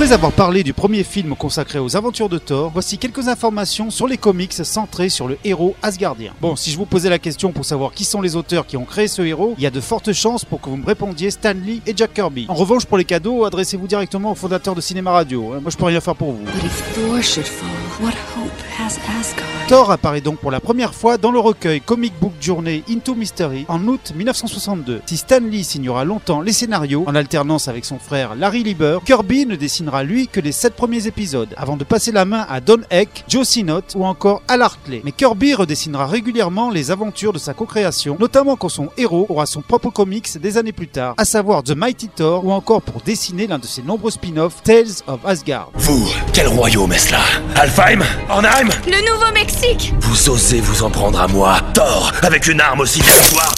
Après avoir parlé du premier film consacré aux aventures de Thor, voici quelques informations sur les comics centrés sur le héros asgardien. Bon, si je vous posais la question pour savoir qui sont les auteurs qui ont créé ce héros, il y a de fortes chances pour que vous me répondiez Stan Lee et Jack Kirby. En revanche, pour les cadeaux, adressez-vous directement au fondateur de Cinéma Radio. hein. Moi, je peux rien faire pour vous. Thor apparaît donc pour la première fois dans le recueil Comic Book Journey Into Mystery en août 1962. Si Stan Lee signera longtemps les scénarios, en alternance avec son frère Larry Lieber, Kirby ne dessinera lui que les 7 premiers épisodes, avant de passer la main à Don Heck, Joe Sinnott ou encore Al Hartley. Mais Kirby redessinera régulièrement les aventures de sa co-création, notamment quand son héros aura son propre comics des années plus tard, à savoir The Mighty Thor ou encore pour dessiner l'un de ses nombreux spin-offs Tales of Asgard. Vous, quel royaume est-ce là? Alfheim? Ornheim Le Nouveau-Mexique! Vous osez vous en prendre à moi Thor, avec une arme aussi dérisoire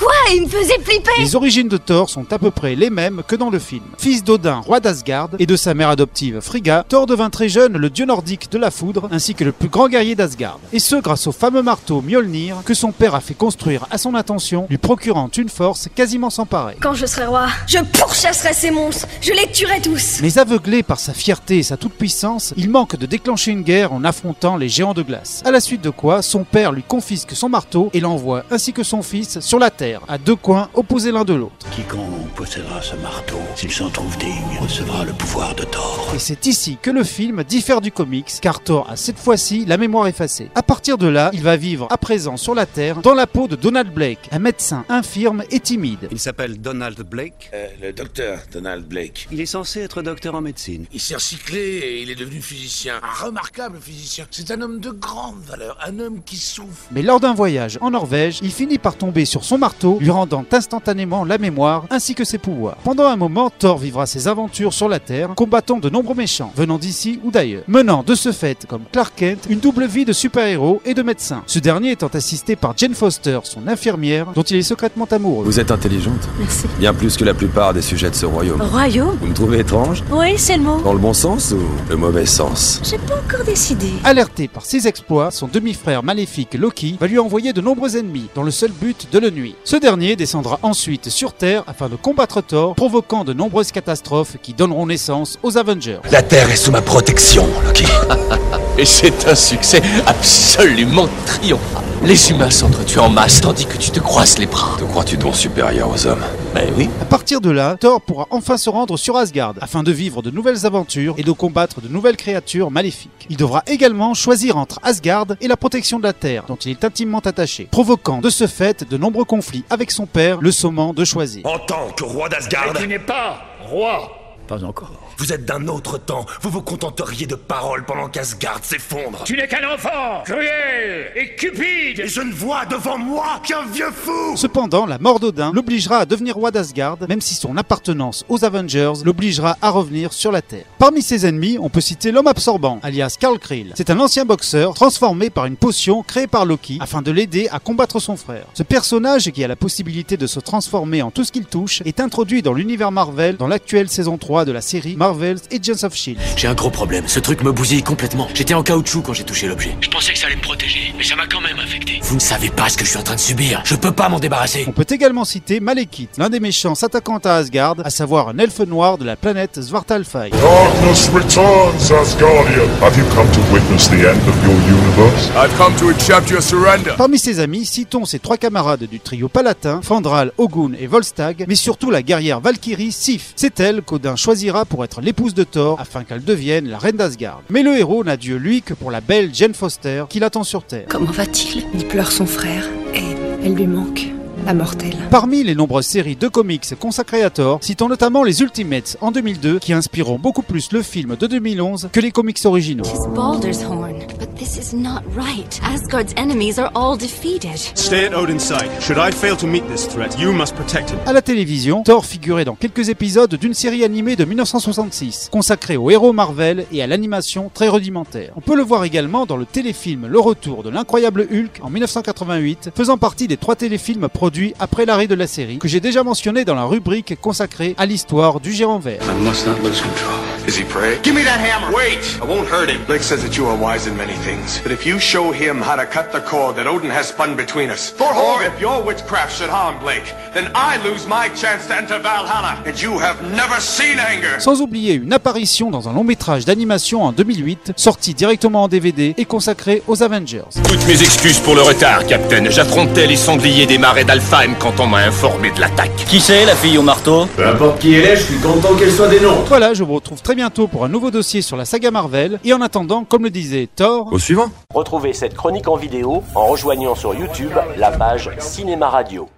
Quoi? Il me faisait flipper! Les origines de Thor sont à peu près les mêmes que dans le film. Fils d'Odin, roi d'Asgard, et de sa mère adoptive Frigga, Thor devint très jeune le dieu nordique de la foudre, ainsi que le plus grand guerrier d'Asgard. Et ce grâce au fameux marteau Mjolnir que son père a fait construire à son intention, lui procurant une force quasiment sans pareil. Quand je serai roi, je pourchasserai ces monstres, je les tuerai tous. Mais aveuglé par sa fierté et sa toute-puissance, il manque de déclencher une guerre en affrontant les géants de glace. À la suite de quoi, son père lui confisque son marteau et l'envoie, ainsi que son fils, sur la Terre, à deux coins opposés l'un de l'autre. Quiconque possédera ce marteau, s'il s'en trouve digne, recevra le pouvoir de Thor. Et c'est ici que le film diffère du comics, car Thor a cette fois-ci la mémoire effacée. À partir de là, il va vivre à présent sur la Terre, dans la peau de Donald Blake, un médecin infirme et timide. Il s'appelle Donald Blake. Euh, le docteur Donald Blake. Il est censé être docteur en médecine. Il s'est recyclé et il est devenu physicien. Un remarquable physicien. C'est un homme de grande valeur, un homme qui souffre. Mais lors d'un voyage en Norvège, il finit par tomber sur son marteau, lui rendant instantanément la mémoire ainsi que ses pouvoirs. Pendant un moment, Thor vivra ses aventures sur la Terre, combattant de nombreux méchants, venant d'ici ou d'ailleurs, menant de ce fait, comme Clark Kent, une double vie de super-héros et de médecin. Ce dernier étant assisté par Jane Foster, son infirmière, dont il est secrètement amoureux. Vous êtes intelligente, Merci. bien plus que la plupart des sujets de ce royaume. Royaume? Vous me trouvez étrange Oui, c'est le mot. Dans le bon sens ou le mauvais sens J'ai pas encore décidé. Alerté par ses exploits, son demi-frère maléfique Loki va lui envoyer de nombreux ennemis, dans le seul but de le nuire. Ce dernier descendra ensuite sur Terre afin de combattre Thor, provoquant de nombreuses catastrophes qui donneront naissance aux Avengers. La Terre est sous ma protection, Loki. Et c'est un succès absolument triomphal. Les humains s'entretuent en masse tandis que tu te croises les bras. Te crois-tu donc supérieur aux hommes? Ben oui. À partir de là, Thor pourra enfin se rendre sur Asgard afin de vivre de nouvelles aventures et de combattre de nouvelles créatures maléfiques. Il devra également choisir entre Asgard et la protection de la Terre, dont il est intimement attaché, provoquant de ce fait de nombreux conflits avec son père, le sommant de choisir. En tant que roi d'Asgard, n'es pas roi. Pas encore. vous êtes d'un autre temps. Vous vous contenteriez de paroles pendant qu'Asgard s'effondre. Tu n'es qu'un enfant, cruel et cupide. Et je ne vois devant moi qu'un vieux fou Cependant, la mort d'Odin l'obligera à devenir roi d'Asgard, même si son appartenance aux Avengers l'obligera à revenir sur la Terre. Parmi ses ennemis, on peut citer l'homme absorbant, alias Karl Krill. C'est un ancien boxeur transformé par une potion créée par Loki afin de l'aider à combattre son frère. Ce personnage, qui a la possibilité de se transformer en tout ce qu'il touche, est introduit dans l'univers Marvel dans l'actuelle saison 3 de la série Marvel's Agents of Shield. J'ai un gros problème. Ce truc me bousille complètement. J'étais en caoutchouc quand j'ai touché l'objet. Je pensais que ça allait me protéger, mais ça m'a quand même infecté. Vous ne savez pas ce que je suis en train de subir. Je peux pas m'en débarrasser. On peut également citer Malekith, l'un des méchants s'attaquant à Asgard, à savoir un elfe noir de la planète Svartalfheim. Darkness returns, Asgardian. Have you come to witness the end of your universe? I've come to accept your surrender. Parmi ses amis, citons ses trois camarades du trio palatin, Fandral, Ogun et Volstagg, mais surtout la guerrière Valkyrie Sif. C'est elle qu'Odin choisit choisira pour être l'épouse de Thor afin qu'elle devienne la reine d'Asgard. Mais le héros n'a Dieu lui que pour la belle Jane Foster qui l'attend sur Terre. Comment va-t-il? Il pleure son frère et elle lui manque. La mortelle. Parmi les nombreuses séries de comics consacrées à Thor, citons notamment les Ultimates en 2002 qui inspireront beaucoup plus le film de 2011 que les comics originaux. Baldur's Horn, but this is not right. Asgard's enemies are all defeated. Stay at Odin's side. Should I fail to meet this threat, you must protect him. À la télévision, Thor figurait dans quelques épisodes d'une série animée de 1966, consacrée aux héros Marvel et à l'animation très rudimentaire. On peut le voir également dans le téléfilm Le Retour de l'incroyable Hulk en 1988, faisant partie des trois téléfilms produits après l'arrêt de la série, que j'ai déjà mentionné dans la rubrique consacrée à l'histoire du géant vert. I must not lose control. Is he prey? Give me that hammer! Wait! I won't hurt him. Blake says that you are wise in many things. But if you show him how to cut the cord that Odin has spun between us, or if your witchcraft should harm Blake, then I lose my chance to enter Valhalla, and you have never seen anger! Sans oublier une apparition dans un long métrage d'animation en 2008, sorti directement en DVD et consacré aux Avengers. Toutes mes excuses pour le retard, Captain. J'affrontais les sangliers des marais d'Alfheim quand on m'a informé de l'attaque. Qui c'est la fille au marteau? Peu importe qui elle est, je suis content qu'elle soit des nôtres. Voilà, je vous retrouve très bientôt pour un nouveau dossier sur la saga Marvel. Et en attendant, comme le disait Thor... Au suivant Retrouvez cette chronique en vidéo en rejoignant sur YouTube la page Cinéma Radio.